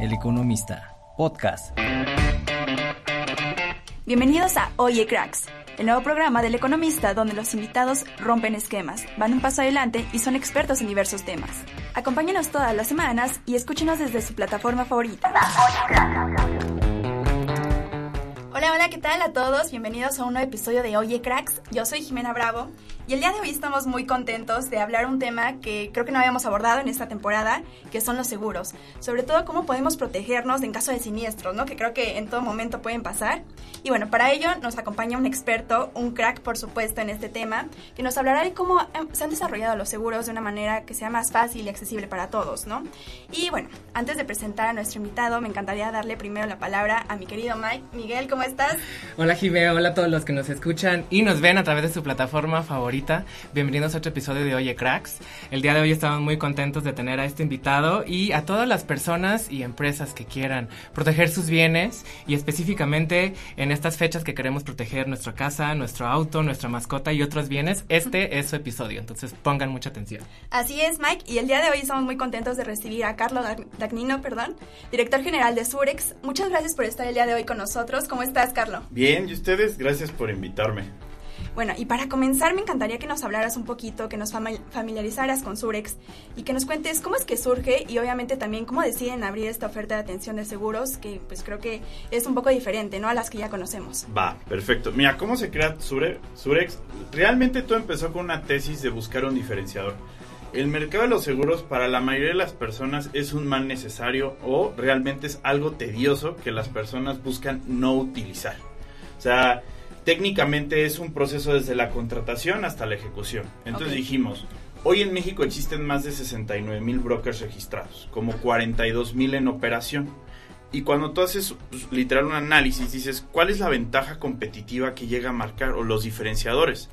El Economista, podcast. Bienvenidos a Oye Cracks, el nuevo programa del Economista donde los invitados rompen esquemas, van un paso adelante y son expertos en diversos temas. Acompáñenos todas las semanas y escúchenos desde su plataforma favorita. Hola, hola, ¿qué tal a todos? Bienvenidos a un nuevo episodio de Oye Cracks. Yo soy Jimena Bravo y el día de hoy estamos muy contentos de hablar un tema que creo que no habíamos abordado en esta temporada, que son los seguros. Sobre todo cómo podemos protegernos en caso de siniestros, ¿no? Que creo que en todo momento pueden pasar. Y bueno, para ello nos acompaña un experto, un crack por supuesto en este tema, que nos hablará de cómo se han desarrollado los seguros de una manera que sea más fácil y accesible para todos, ¿no? Y bueno, antes de presentar a nuestro invitado, me encantaría darle primero la palabra a mi querido Mike. Miguel, ¿cómo estás? Hola Jimena, hola a todos los que nos escuchan y nos ven a través de su plataforma favorita Bienvenidos a otro episodio de Oye Cracks. El día de hoy estamos muy contentos de tener a este invitado y a todas las personas y empresas que quieran proteger sus bienes y específicamente en estas fechas que queremos proteger nuestra casa, nuestro auto, nuestra mascota y otros bienes. Este es su episodio, entonces pongan mucha atención. Así es, Mike, y el día de hoy estamos muy contentos de recibir a Carlos Dagnino, perdón, director general de Surex. Muchas gracias por estar el día de hoy con nosotros. ¿Cómo estás, Carlos? Bien, y ustedes, gracias por invitarme. Bueno, y para comenzar me encantaría que nos hablaras un poquito, que nos familiarizaras con Surex y que nos cuentes cómo es que surge y obviamente también cómo deciden abrir esta oferta de atención de seguros, que pues creo que es un poco diferente, ¿no? A las que ya conocemos. Va, perfecto. Mira, ¿cómo se crea Surex? Realmente todo empezó con una tesis de buscar un diferenciador. El mercado de los seguros para la mayoría de las personas es un mal necesario o realmente es algo tedioso que las personas buscan no utilizar. O sea, técnicamente es un proceso desde la contratación hasta la ejecución. Entonces dijimos, hoy en México existen más de 69 mil brokers registrados, como 42 mil en operación. Y cuando tú haces pues, literal un análisis, dices, ¿cuál es la ventaja competitiva que llega a marcar o los diferenciadores?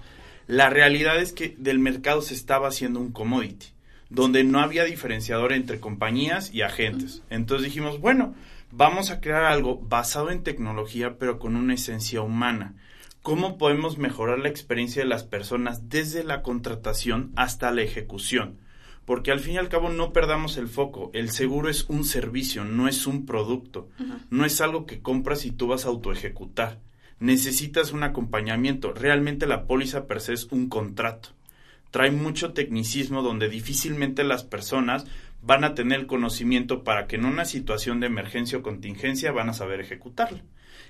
La realidad es que del mercado se estaba haciendo un commodity, donde no había diferenciador entre compañías y agentes. Entonces dijimos, bueno, vamos a crear algo basado en tecnología, pero con una esencia humana cómo podemos mejorar la experiencia de las personas desde la contratación hasta la ejecución. Porque al fin y al cabo no perdamos el foco. El seguro es un servicio, no es un producto. No es algo que compras y tú vas a autoejecutar. Necesitas un acompañamiento. Realmente la póliza per se es un contrato. Trae mucho tecnicismo donde difícilmente las personas van a tener conocimiento para que en una situación de emergencia o contingencia van a saber ejecutarla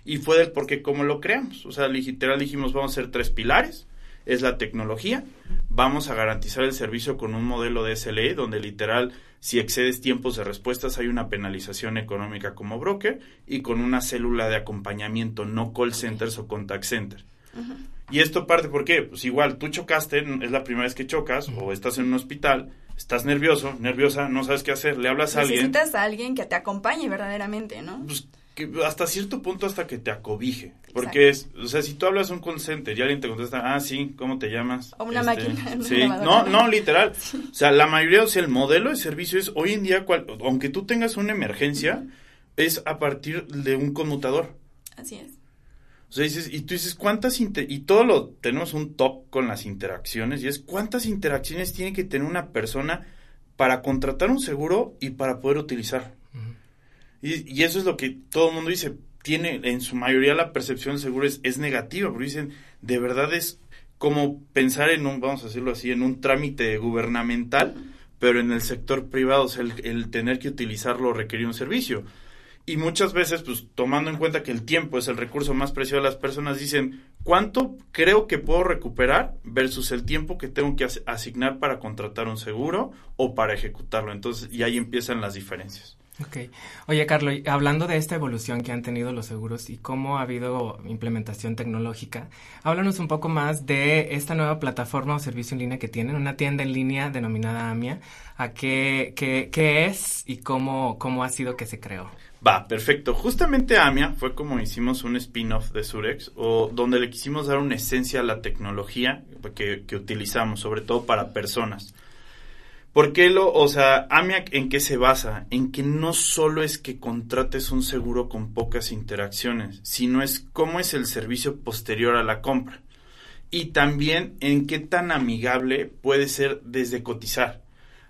y fue del por qué cómo lo creamos. O sea, literal dijimos, vamos a hacer tres pilares. Es la tecnología, vamos a garantizar el servicio con un modelo de SLE donde literal si excedes tiempos de respuestas hay una penalización económica como broker y con una célula de acompañamiento, no call centers o contact center. Y esto parte porque, pues igual, tú chocaste, es la primera vez que chocas o estás en un hospital, estás nervioso, nerviosa, no sabes qué hacer, le hablas a alguien. Necesitas a alguien que te acompañe verdaderamente, ¿no? Pues que hasta cierto punto hasta que te acobije. Porque es, o sea, si tú hablas un call center y alguien te contesta, ah, sí, ¿cómo te llamas? O una este, máquina. Sí, no, no, literal. O sea, la mayoría, o sea, el modelo de servicio es, hoy en día, aunque tú tengas una emergencia, es a partir de un conmutador. Así es. O sea, dices, y tú dices, ¿cuántas y todo lo tenemos un top con las interacciones y es cuántas interacciones tiene que tener una persona para contratar un seguro y para poder utilizar. Y, eso es lo que todo el mundo dice. Tiene, en su mayoría, la percepción del seguro es, es negativa, porque dicen, de verdad es como pensar en un, vamos a decirlo así, en un trámite gubernamental, pero en el sector privado, sea, el, tener que utilizarlo requería un servicio. Y muchas veces, pues tomando en cuenta que el tiempo es el recurso más preciado de las personas, dicen, ¿cuánto creo que puedo recuperar versus el tiempo que tengo que asignar para contratar un seguro o para ejecutarlo? Entonces, y ahí empiezan las diferencias. Ok. Oye, Carlos, hablando de esta evolución que han tenido los seguros y cómo ha habido implementación tecnológica, háblanos un poco más de esta nueva plataforma o servicio en línea que tienen, una tienda en línea denominada AMIA. ¿A qué, qué, qué es y cómo, cómo ha sido que se creó? Va, perfecto. Justamente AMIA fue como hicimos un spin-off de Surex, o donde le quisimos dar una esencia a la tecnología que, que utilizamos, sobre todo para personas. ¿Por qué lo, o sea, AMIAC en qué se basa? En que no solo es que contrates un seguro con pocas interacciones, sino es cómo es el servicio posterior a la compra. Y también en qué tan amigable puede ser desde cotizar.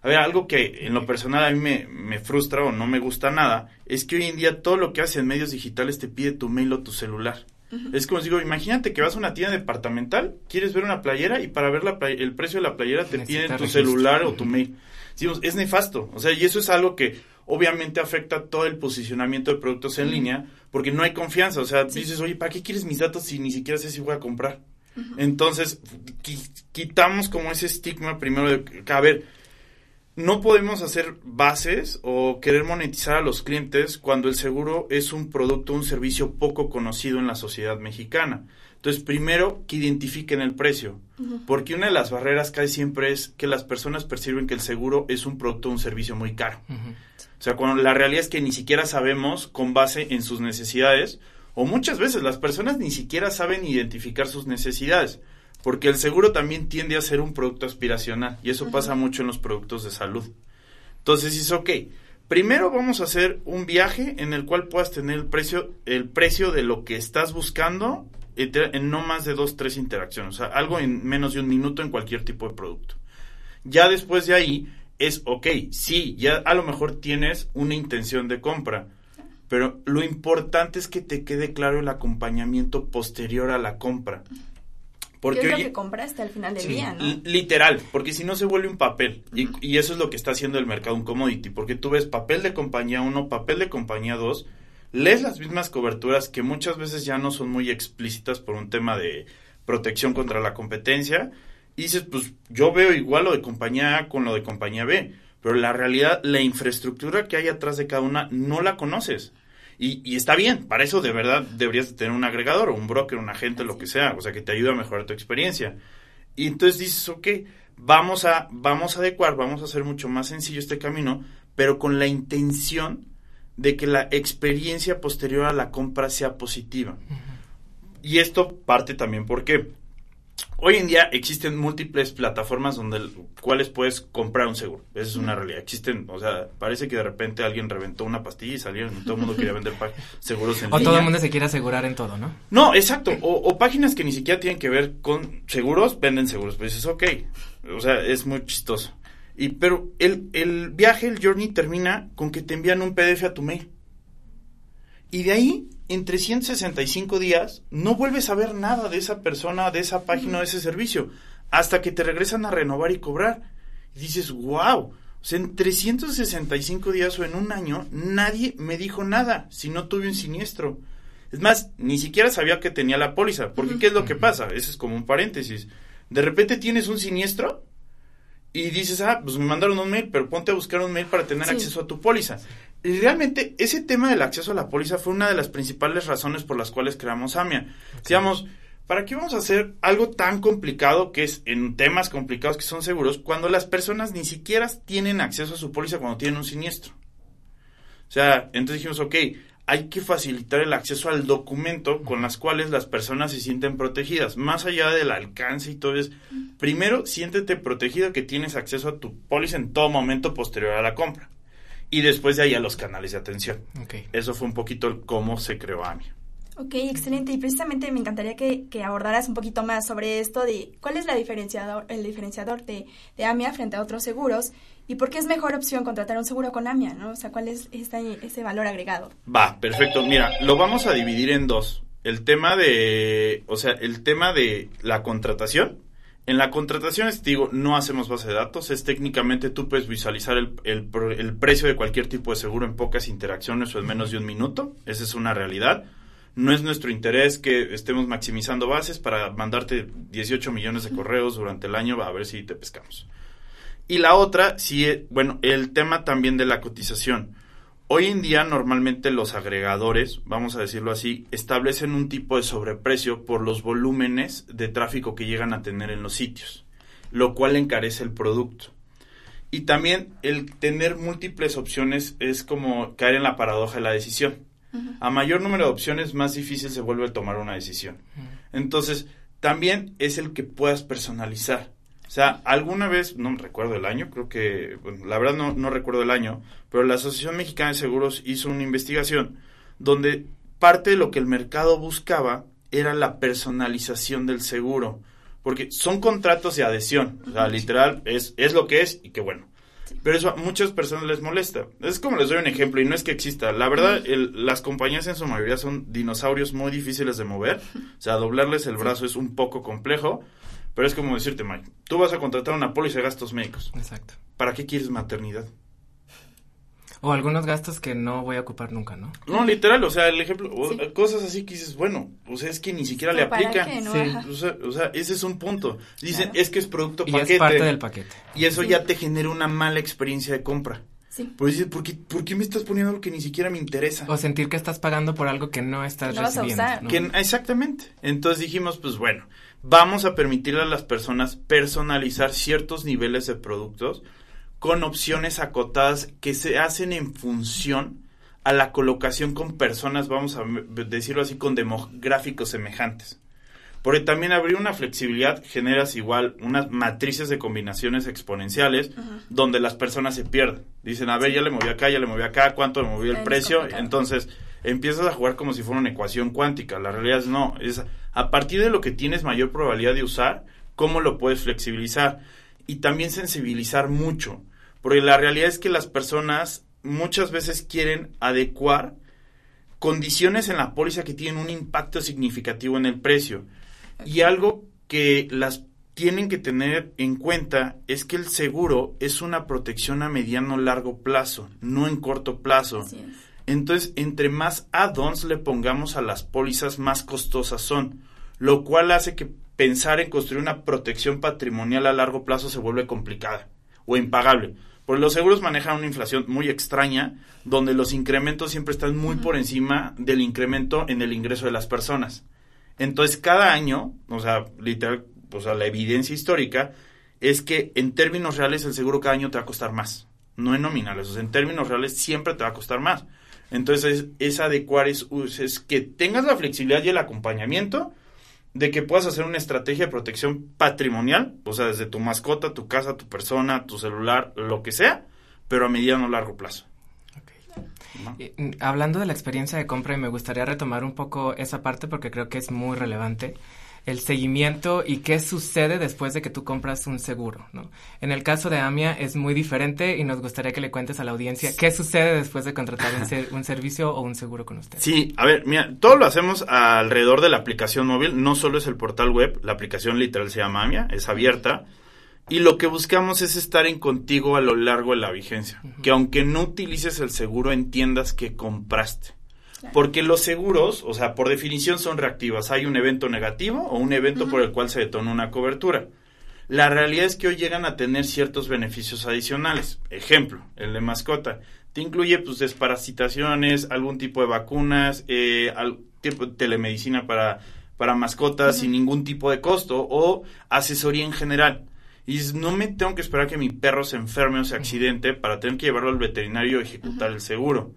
A ver, algo que en lo personal a mí me, me, frustra o no me gusta nada es que hoy en día todo lo que hace en medios digitales te pide tu mail o tu celular. Es como digo, imagínate que vas a una tienda departamental, quieres ver una playera y para ver la el precio de la playera te piden tu celular o tu mail. es nefasto. O sea, y eso es algo que obviamente afecta todo el posicionamiento de productos en línea porque no hay confianza. O sea, dices, oye, ¿para qué quieres mis datos si ni siquiera sé si voy a comprar? Entonces, quitamos como ese estigma primero de, a ver, no podemos hacer bases o querer monetizar a los clientes cuando el seguro es un producto, un servicio poco conocido en la sociedad mexicana. Entonces, primero que identifiquen el precio, porque una de las barreras que hay siempre es que las personas perciben que el seguro es un producto o un servicio muy caro. O sea, cuando la realidad es que ni siquiera sabemos con base en sus necesidades, o muchas veces las personas ni siquiera saben identificar sus necesidades. Porque el seguro también tiende a ser un producto aspiracional y eso pasa mucho en los productos de salud. Entonces dices, ok, primero vamos a hacer un viaje en el cual puedas tener el precio, el precio de lo que estás buscando en no más de dos, tres interacciones. O sea, algo en menos de un minuto en cualquier tipo de producto. Ya después de ahí es, ok, sí, ya a lo mejor tienes una intención de compra, pero lo importante es que te quede claro el acompañamiento posterior a la compra. Porque es lo que compraste al final del día, ¿no? Literal, porque si no se vuelve un papel. y, eso es lo que está haciendo el mercado un commodity. Porque tú ves papel de compañía 1, papel de compañía 2, lees las mismas coberturas que muchas veces ya no son muy explícitas por un tema de protección contra la competencia. Y dices, pues yo veo igual lo de compañía A con lo de compañía B. Pero la realidad, la infraestructura que hay atrás de cada una no la conoces. Y, está bien, para eso de verdad deberías tener un agregador o un broker, un agente, lo que sea, o sea, que te ayude a mejorar tu experiencia. Y entonces dices, ok, vamos a, vamos a adecuar, vamos a hacer mucho más sencillo este camino, pero con la intención de que la experiencia posterior a la compra sea positiva. Y esto parte también porque Hoy en día existen múltiples plataformas donde cuales puedes comprar un seguro. Esa es una realidad. Existen, o sea, parece que de repente alguien reventó una pastilla y salieron y todo el mundo quería vender seguros en o todo el mundo se quiere asegurar en todo, ¿no? No, exacto. O, páginas que ni siquiera tienen que ver con seguros, venden seguros. Pues es ok. O sea, es muy chistoso. Y, pero el, el viaje, el journey termina con que te envían un PDF a tu mail. Y de ahí en 365 días no vuelves a ver nada de esa persona, de esa página, de ese servicio, hasta que te regresan a renovar y cobrar. Y dices, wow, o sea, en 365 días o en un año nadie me dijo nada si no tuve un siniestro. Es más, ni siquiera sabía que tenía la póliza, porque ¿qué es lo que pasa? Ese es como un paréntesis. De repente tienes un siniestro y dices, ah, pues me mandaron un mail, pero ponte a buscar un mail para tener acceso a tu póliza. Y realmente ese tema del acceso a la póliza fue una de las principales razones por las cuales creamos AMIA. Digamos, ¿para qué vamos a hacer algo tan complicado que es en temas complicados que son seguros cuando las personas ni siquiera tienen acceso a su póliza cuando tienen un siniestro? O sea, entonces dijimos, ok, hay que facilitar el acceso al documento con las cuales las personas se sienten protegidas. Más allá del alcance y todo es, primero siéntete protegido que tienes acceso a tu póliza en todo momento posterior a la compra. Y después de ahí a los canales de atención. Eso fue un poquito cómo se creó AMI. Ok, excelente. Y precisamente me encantaría que, abordaras un poquito más sobre esto de cuál es la diferenciador, el diferenciador de, de, AMIA frente a otros seguros y por qué es mejor opción contratar un seguro con AMIA, ¿no? O sea, cuál es ese valor agregado. Va, perfecto. Mira, lo vamos a dividir en dos. El tema de, o sea, el tema de la contratación. En la contratación, es, digo, no hacemos base de datos, es técnicamente tú puedes visualizar el, el, el precio de cualquier tipo de seguro en pocas interacciones o en menos de un minuto. Esa es una realidad no es nuestro interés que estemos maximizando bases para mandarte 18 millones de correos durante el año a ver si te pescamos. Y la otra, sí, eh, bueno, el tema también de la cotización. Hoy en día normalmente los agregadores, vamos a decirlo así, establecen un tipo de sobreprecio por los volúmenes de tráfico que llegan a tener en los sitios, lo cual encarece el producto. Y también el tener múltiples opciones es como caer en la paradoja de la decisión a mayor número de opciones, más difícil se vuelve tomar una decisión. Entonces, también es el que puedas personalizar. O sea, alguna vez, no recuerdo el año, creo que, bueno, la verdad no, no recuerdo el año, pero la Asociación Mexicana de Seguros hizo una investigación donde parte de lo que el mercado buscaba era la personalización del seguro, porque son contratos de adhesión, o sea, literal es, es lo que es y que bueno. Pero eso a muchas personas les molesta. Es como les doy un ejemplo y no es que exista. La verdad, el- las compañías en su mayoría son dinosaurios muy difíciles de mover. O sea, doblarles el brazo es un poco complejo. Pero es como decirte, Mike, tú vas a contratar una póliza de gastos médicos. Exacto. ¿Para qué quieres maternidad? O algunos gastos que no voy a ocupar nunca, ¿no? No, literal, o sea, el ejemplo, o- cosas así que dices, bueno, o sea, es que ni siquiera le ¿Pero para aplica. qué, no? Sí. O sea, o sea, ese es un punto. Dicen, Claro. es que es producto Y paquete. es parte del paquete. Y eso Sí. ya te genera una mala experiencia de compra. Sí. Dices, ¿por qué, ¿por qué me estás poniendo algo que ni siquiera me interesa? O sentir que estás pagando por algo que no estás Que no vas a recibiendo. usar. ¿no? Que- exactamente. Entonces dijimos, pues bueno, vamos a permitirle a las personas personalizar ciertos niveles de productos con opciones acotadas que se hacen en función a la colocación con personas, vamos a decirlo así, con demográficos semejantes. Porque también abrir una flexibilidad generas igual unas matrices de combinaciones exponenciales donde las personas se pierden. Dicen, a ver, ya le moví acá, ya le moví acá, ¿cuánto me movió el Es precio? complicado. Entonces, empiezas a jugar como si fuera una ecuación cuántica. La realidad es no, es a partir de lo que tienes mayor probabilidad de usar, cómo lo puedes flexibilizar y también sensibilizar mucho, porque la realidad es que las personas muchas veces quieren adecuar condiciones en la póliza que tienen un impacto significativo en el precio. Y algo que las tienen que tener en cuenta es que el seguro es una protección a mediano largo plazo, no en corto plazo. Entonces, entre más add-ons le pongamos a las pólizas, más costosas son, lo cual hace que pensar en construir una protección patrimonial a largo plazo se vuelve complicada o impagable. Porque los seguros manejan una inflación muy extraña, donde los incrementos siempre están muy por encima del incremento en el ingreso de las personas. Entonces, cada año, o sea, literal, o sea, la evidencia histórica es que en términos reales el seguro cada año te va a costar más, no en nominales, o sea, en términos reales siempre te va a costar más. Entonces, es, adecuar, es, es que tengas la flexibilidad y el acompañamiento de que puedas hacer una estrategia de protección patrimonial, o sea, desde tu mascota, tu casa, tu persona, tu celular, lo que sea, pero a mediano o largo plazo. Mm, Hablando de la experiencia de compra, y me gustaría retomar un poco esa parte porque creo que es muy relevante. El seguimiento y qué sucede después de que tú compras un seguro, ¿no? En el caso de AMIA es muy diferente y nos gustaría que le cuentes a la audiencia qué sucede después de contratar un, ser- un servicio o un seguro con usted. Sí, a ver, mira, todo lo hacemos alrededor de la aplicación móvil, no solo es el portal web, la aplicación literal se llama AMIA, es abierta, y lo que buscamos es estar en contigo a lo largo de la vigencia, que aunque no utilices el seguro entiendas que compraste. Claro. Porque los seguros, o sea, por definición son reactivas. Hay un evento negativo o un evento por el cual se detona una cobertura. La realidad es que hoy llegan a tener ciertos beneficios adicionales. Ejemplo, el de mascota. Te incluye pues desparasitaciones, algún tipo de vacunas, eh, al- tipo de telemedicina para, para mascotas sin ningún tipo de costo o asesoría en general. Y dices, no me tengo que esperar que mi perro se enferme o se accidente para tener que llevarlo al veterinario y ejecutar el seguro.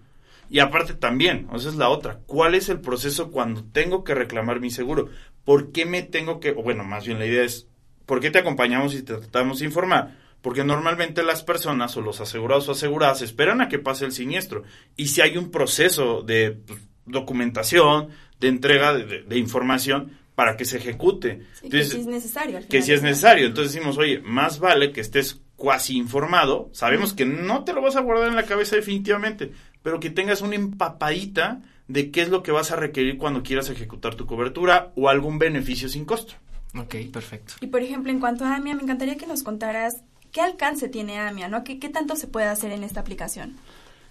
Y aparte también, o esa es la otra, ¿cuál es el proceso cuando tengo que reclamar mi seguro? ¿Por qué me tengo que, o bueno, más bien la idea es, ¿por qué te acompañamos y te tratamos de informar? Porque normalmente las personas o los asegurados o aseguradas esperan a que pase el siniestro. Y si hay un proceso de pues, documentación, de entrega de, de- de información para que se ejecute. Sí, que Entonces, sí es necesario. al que si es necesario. Entonces decimos, oye, más vale que estés cuasi informado. Sabemos que no te lo vas a guardar en la cabeza definitivamente, pero que tengas una empapadita de qué es lo que vas a requerir cuando quieras ejecutar tu cobertura o algún beneficio sin costo. Ok, perfecto. Y por ejemplo, en cuanto a AMIA, me encantaría que nos contaras qué alcance tiene AMIA, ¿no? ¿Qué, qué tanto se puede hacer en esta aplicación?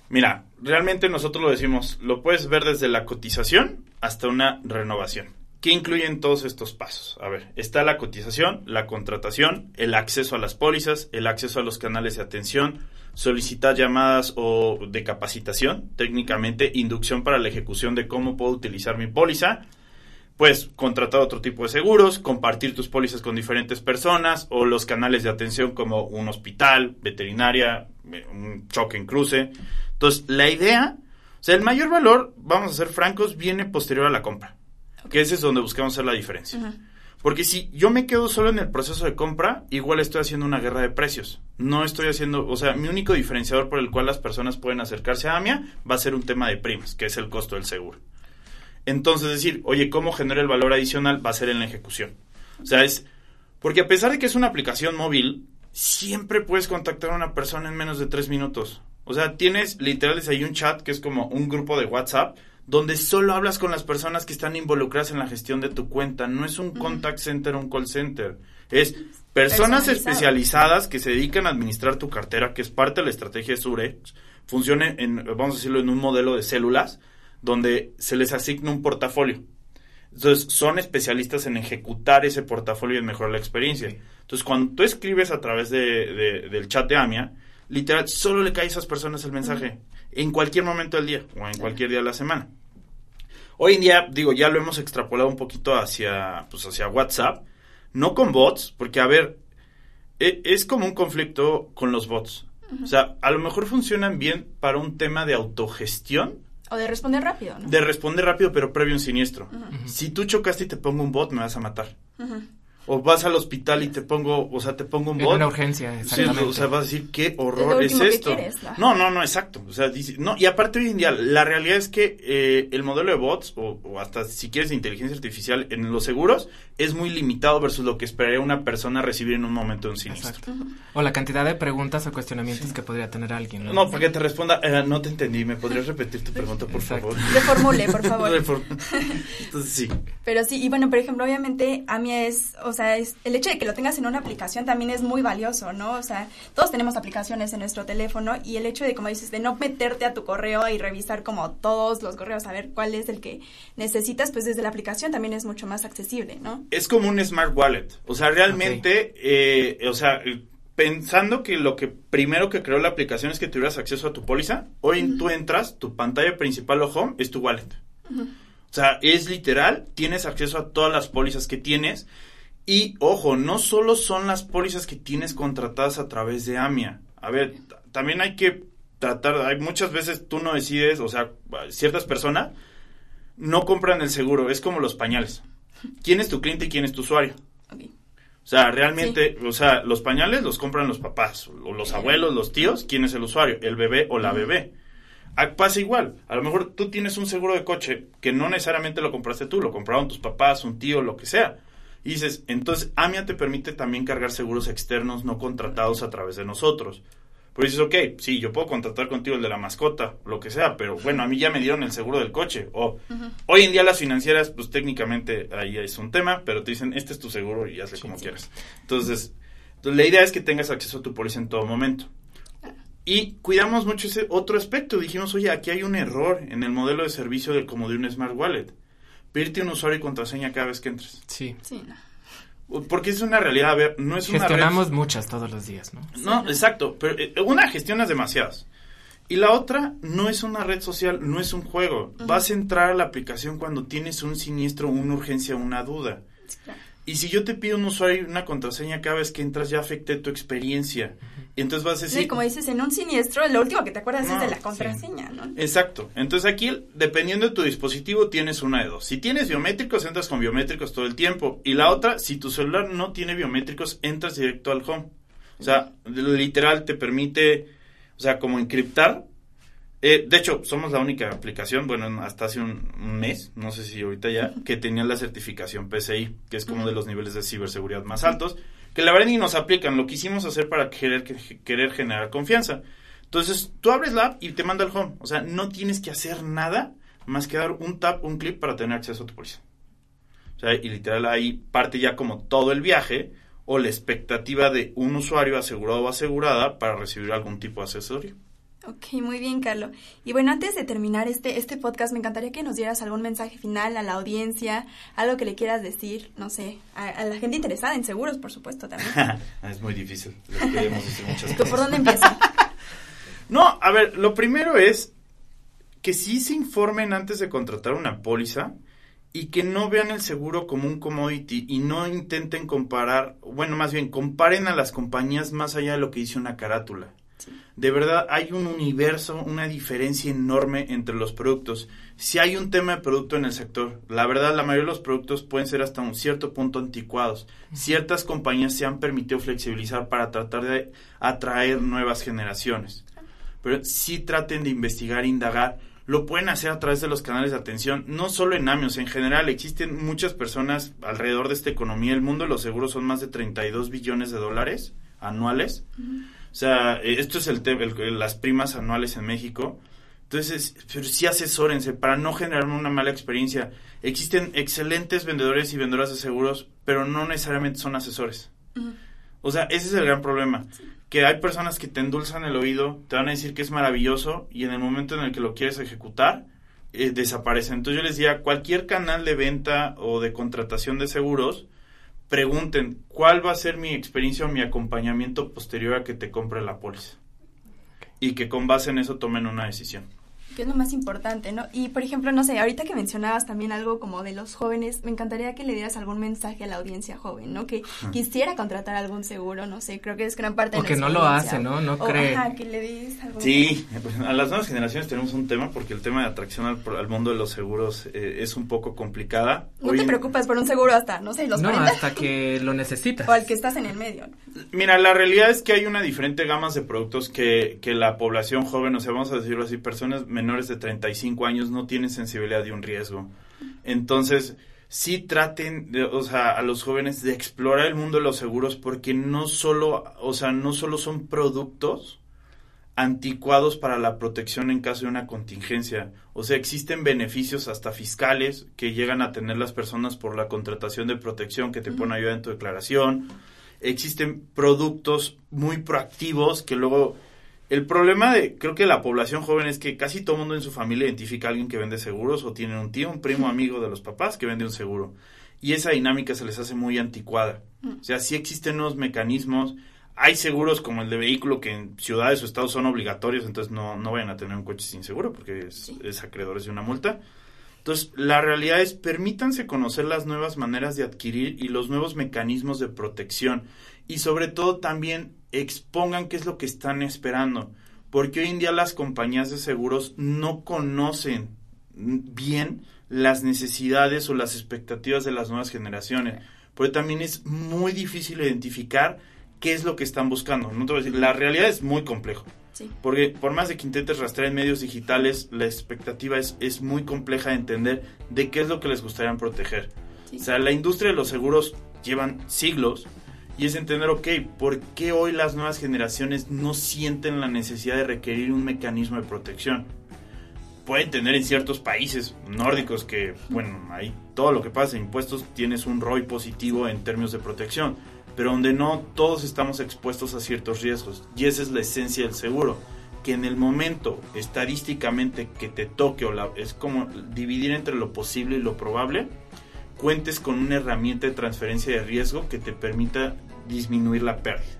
Mira, realmente nosotros lo decimos, lo puedes ver desde la cotización hasta una renovación. ¿Qué incluyen todos estos pasos? A ver, está la cotización, la contratación, el acceso a las pólizas, el acceso a los canales de atención, solicitar llamadas o de capacitación, técnicamente inducción para la ejecución de cómo puedo utilizar mi póliza, pues contratar otro tipo de seguros, compartir tus pólizas con diferentes personas o los canales de atención como un hospital, veterinaria, un choque en cruce. Entonces, la idea, o sea, el mayor valor, vamos a ser francos, viene posterior a la compra, que ese es donde buscamos hacer la diferencia. Porque si yo me quedo solo en el proceso de compra, igual estoy haciendo una guerra de precios. No estoy haciendo, o sea, mi único diferenciador por el cual las personas pueden acercarse a AMIA va a ser un tema de primas, que es el costo del seguro. Entonces, decir, oye, ¿cómo genera el valor adicional? Va a ser en la ejecución. O sea, es, porque a pesar de que es una aplicación móvil, siempre puedes contactar a una persona en menos de tres minutos. O sea, tienes literal ahí un chat que es como un grupo de WhatsApp donde solo hablas con las personas que están involucradas en la gestión de tu cuenta. No es un contact center o un call center. Es personas especializadas que se dedican a administrar tu cartera, que es parte de la estrategia de Surex. Funciona en, vamos a decirlo, en un modelo de células donde se les asigna un portafolio. Entonces, son especialistas en ejecutar ese portafolio y en mejorar la experiencia. Entonces, cuando tú escribes a través de, del chat de AMIA, literal, solo le cae a esas personas el mensaje en cualquier momento del día o en cualquier día de la semana. Hoy en día, digo, ya lo hemos extrapolado un poquito hacia, pues, hacia WhatsApp, no con bots, porque, a ver, e, es como un conflicto con los bots. O sea, a lo mejor funcionan bien para un tema de autogestión, o de responder rápido, ¿no? De responder rápido, pero previo a un siniestro. Si tú chocaste y te pongo un bot, me vas a matar o vas al hospital y te pongo, o sea, te pongo un bot. una urgencia, exactamente. o sea, vas a decir, ¿qué horror es, esto? ¿no? no, no, exacto. O sea, no, y aparte hoy en día, la realidad es que eh, el modelo de bots, o, hasta si quieres inteligencia artificial en los seguros, es muy limitado versus lo que esperaría una persona recibir en un momento de un siniestro. O la cantidad de preguntas o cuestionamientos que podría tener alguien. No, porque te responda, eh, no te entendí, ¿me podrías repetir tu pregunta, por favor? Reformule, por favor. Entonces, sí. Pero sí, y bueno, por ejemplo, obviamente, a mí es, o sea, es, el hecho de que lo tengas en una aplicación también es muy valioso, ¿no? O sea, todos tenemos aplicaciones en nuestro teléfono y el hecho de, como dices, de no meterte a tu correo y revisar como todos los correos, a ver cuál es el que necesitas, pues desde la aplicación también es mucho más accesible, ¿no? Es como un smart wallet. O sea, realmente, eh, o sea, pensando que lo que primero que creó la aplicación es que tuvieras acceso a tu póliza, hoy tú entras, tu pantalla principal o home es tu wallet. O sea, es literal, tienes acceso a todas las pólizas que tienes. Y ojo, no solo son las pólizas que tienes contratadas a través de AMIA. A ver, también hay que tratar, hay muchas veces tú no decides, o sea, ciertas personas no compran el seguro, es como los pañales. ¿Quién es tu cliente y quién es tu usuario? O sea, realmente, o sea, los pañales los compran los papás, o los abuelos, los tíos, ¿quién es el usuario? El bebé o la bebé. Ah, pasa igual. A lo mejor tú tienes un seguro de coche que no necesariamente lo compraste tú, lo compraron tus papás, un tío, lo que sea. Y dices, entonces AMIA te permite también cargar seguros externos no contratados a través de nosotros. Pues dices, ok, sí, yo puedo contratar contigo el de la mascota, lo que sea, pero bueno, a mí ya me dieron el seguro del coche. O hoy en día las financieras, pues técnicamente ahí es un tema, pero te dicen, este es tu seguro y hazle como quieras. Entonces, entonces, la idea es que tengas acceso a tu póliza en todo momento. Y cuidamos mucho ese otro aspecto. Dijimos, oye, aquí hay un error en el modelo de servicio del, como de un Smart Wallet. Pedirte un usuario y contraseña cada vez que entres. Sí. Sí, Porque es una realidad, a ver, no es una Gestionamos muchas todos los días, ¿no? No, exacto, pero eh, una gestionas demasiadas. Y la otra no es una red social, no es un juego. Vas a entrar a la aplicación cuando tienes un siniestro, una urgencia, una duda. Y si yo te pido un usuario y una contraseña cada vez que entras, ya afecté tu experiencia. Y entonces vas a decir... Sí, como dices, en un siniestro, lo último que te acuerdas es de la contraseña, ¿no? Exacto. Entonces aquí, dependiendo de tu dispositivo, tienes una de dos. Si tienes biométricos, entras con biométricos todo el tiempo. Y la otra, si tu celular no tiene biométricos, entras directo al home. O sea, literal te permite, o sea, como encriptar eh, de hecho, somos la única aplicación, bueno, hasta hace un, mes, no sé si ahorita ya, que tenía la certificación PCI, que es como de los niveles de ciberseguridad más altos, que la verdad ni nos aplican, lo quisimos hacer para querer, querer generar confianza. Entonces, tú abres la app y te manda al home, o sea, no tienes que hacer nada más que dar un tap, un clip para tener acceso a tu policía. O sea, y literal ahí parte ya como todo el viaje o la expectativa de un usuario asegurado o asegurada para recibir algún tipo de asesoría. Ok, muy bien, Carlos. Y bueno, antes de terminar este, este podcast, me encantaría que nos dieras algún mensaje final a la audiencia, algo que le quieras decir, no sé, a, la gente interesada en seguros, por supuesto, también. es muy difícil. muchas ¿Por dónde empieza? no, a ver, lo primero es que sí se informen antes de contratar una póliza y que no vean el seguro como un commodity y no intenten comparar, bueno, más bien, comparen a las compañías más allá de lo que dice una carátula de verdad hay un universo, una diferencia enorme entre los productos. Si hay un tema de producto en el sector, la verdad la mayoría de los productos pueden ser hasta un cierto punto anticuados. Ciertas compañías se han permitido flexibilizar para tratar de atraer nuevas generaciones. Pero sí traten de investigar, indagar. Lo pueden hacer a través de los canales de atención, no solo en AMIOS, en general existen muchas personas alrededor de esta economía. El mundo de los seguros son más de 32 billones de dólares anuales. O sea, eh, esto es el, tema, las primas anuales en México. Entonces, pero sí asesórense para no generar una mala experiencia. Existen excelentes vendedores y vendedoras de seguros, pero no necesariamente son asesores. O sea, ese es el gran problema. Que hay personas que te endulzan el oído, te van a decir que es maravilloso y en el momento en el que lo quieres ejecutar, eh, desaparece. Entonces yo les decía, cualquier canal de venta o de contratación de seguros, pregunten cuál va a ser mi experiencia o mi acompañamiento posterior a que te compre la póliza. Y que con base en eso tomen una decisión que es lo más importante, ¿no? Y por ejemplo, no sé, ahorita que mencionabas también algo como de los jóvenes, me encantaría que le dieras algún mensaje a la audiencia joven, ¿no? Que quisiera contratar algún seguro, no sé, creo que es gran parte de O que no lo hace, ¿no? No cree. Ajá, que le des algún Sí, pues, a las nuevas generaciones tenemos un tema porque el tema de atracción al, mundo de los seguros eh, es un poco complicada. No te preocupes por un seguro hasta, no sé, los No, hasta que lo necesitas. o al que estás en el medio. Mira, la realidad es que hay una diferente gama de productos que, que la población joven, o sea, vamos a decirlo así, personas menores de 35 años no tienen sensibilidad de un riesgo. Entonces, sí traten, de, o sea, a los jóvenes de explorar el mundo de los seguros porque no solo, o sea, no solo son productos anticuados para la protección en caso de una contingencia. O sea, existen beneficios hasta fiscales que llegan a tener las personas por la contratación de protección que te ponen ayuda en tu declaración. Existen productos muy proactivos que luego el problema de, creo que la población joven es que casi todo mundo en su familia identifica a alguien que vende seguros o tiene un tío, un primo, amigo de los papás que vende un seguro. Y esa dinámica se les hace muy anticuada. Mm. O sea, sí existen unos mecanismos. Hay seguros como el de vehículo que en ciudades o estados son obligatorios, entonces no, no vayan a tener un coche sin seguro porque es, es acreedores de una multa. Entonces, la realidad es, permítanse conocer las nuevas maneras de adquirir y los nuevos mecanismos de protección. Y sobre todo también expongan qué es lo que están esperando. Porque hoy en día las compañías de seguros no conocen bien las necesidades o las expectativas de las nuevas generaciones. Porque también es muy difícil identificar qué es lo que están buscando. No te voy a decir, la realidad es muy complejo. Porque por más de que intentes rastrear en medios digitales, la expectativa es, es muy compleja de entender de qué es lo que les gustaría proteger. O sea, la industria de los seguros llevan siglos y es entender, ok, ¿por qué hoy las nuevas generaciones no sienten la necesidad de requerir un mecanismo de protección? Pueden tener en ciertos países nórdicos que, bueno, ahí todo lo que pasa impuestos tienes un ROI positivo en términos de protección, pero donde no todos estamos expuestos a ciertos riesgos. Y esa es la esencia del seguro, que en el momento estadísticamente que te toque, o es como dividir entre lo posible y lo probable, cuentes con una herramienta de transferencia de riesgo que te permita disminuir la pérdida.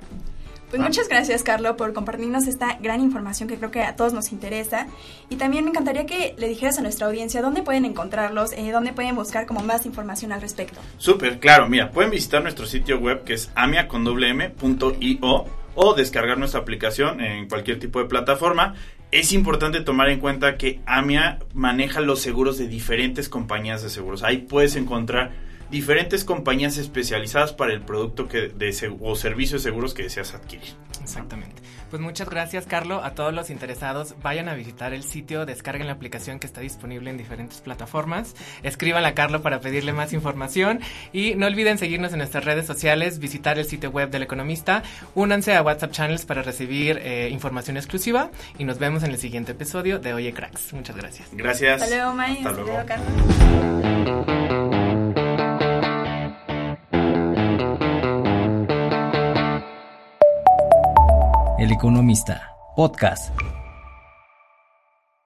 Pues ah. muchas gracias, Carlos, por compartirnos esta gran información que creo que a todos nos interesa. Y también me encantaría que le dijeras a nuestra audiencia dónde pueden encontrarlos, eh, dónde pueden buscar como más información al respecto. Súper, claro. Mira, pueden visitar nuestro sitio web que es amia.io o descargar nuestra aplicación en cualquier tipo de plataforma es importante tomar en cuenta que AMIA maneja los seguros de diferentes compañías de seguros. Ahí puedes encontrar diferentes compañías especializadas para el producto que de, o servicio de seguros que deseas adquirir. Exactamente. Pues muchas gracias, Carlos. A todos los interesados, vayan a visitar el sitio, descarguen la aplicación que está disponible en diferentes plataformas. Escriban a Carlos para pedirle más información y no olviden seguirnos en nuestras redes sociales, visitar el sitio web del Economista, únanse a WhatsApp Channels para recibir eh, información exclusiva y nos vemos en el siguiente episodio de Oye Cracks. Muchas gracias. Gracias. Hasta luego, May. Hasta, luego, Carlos. Economista, podcast.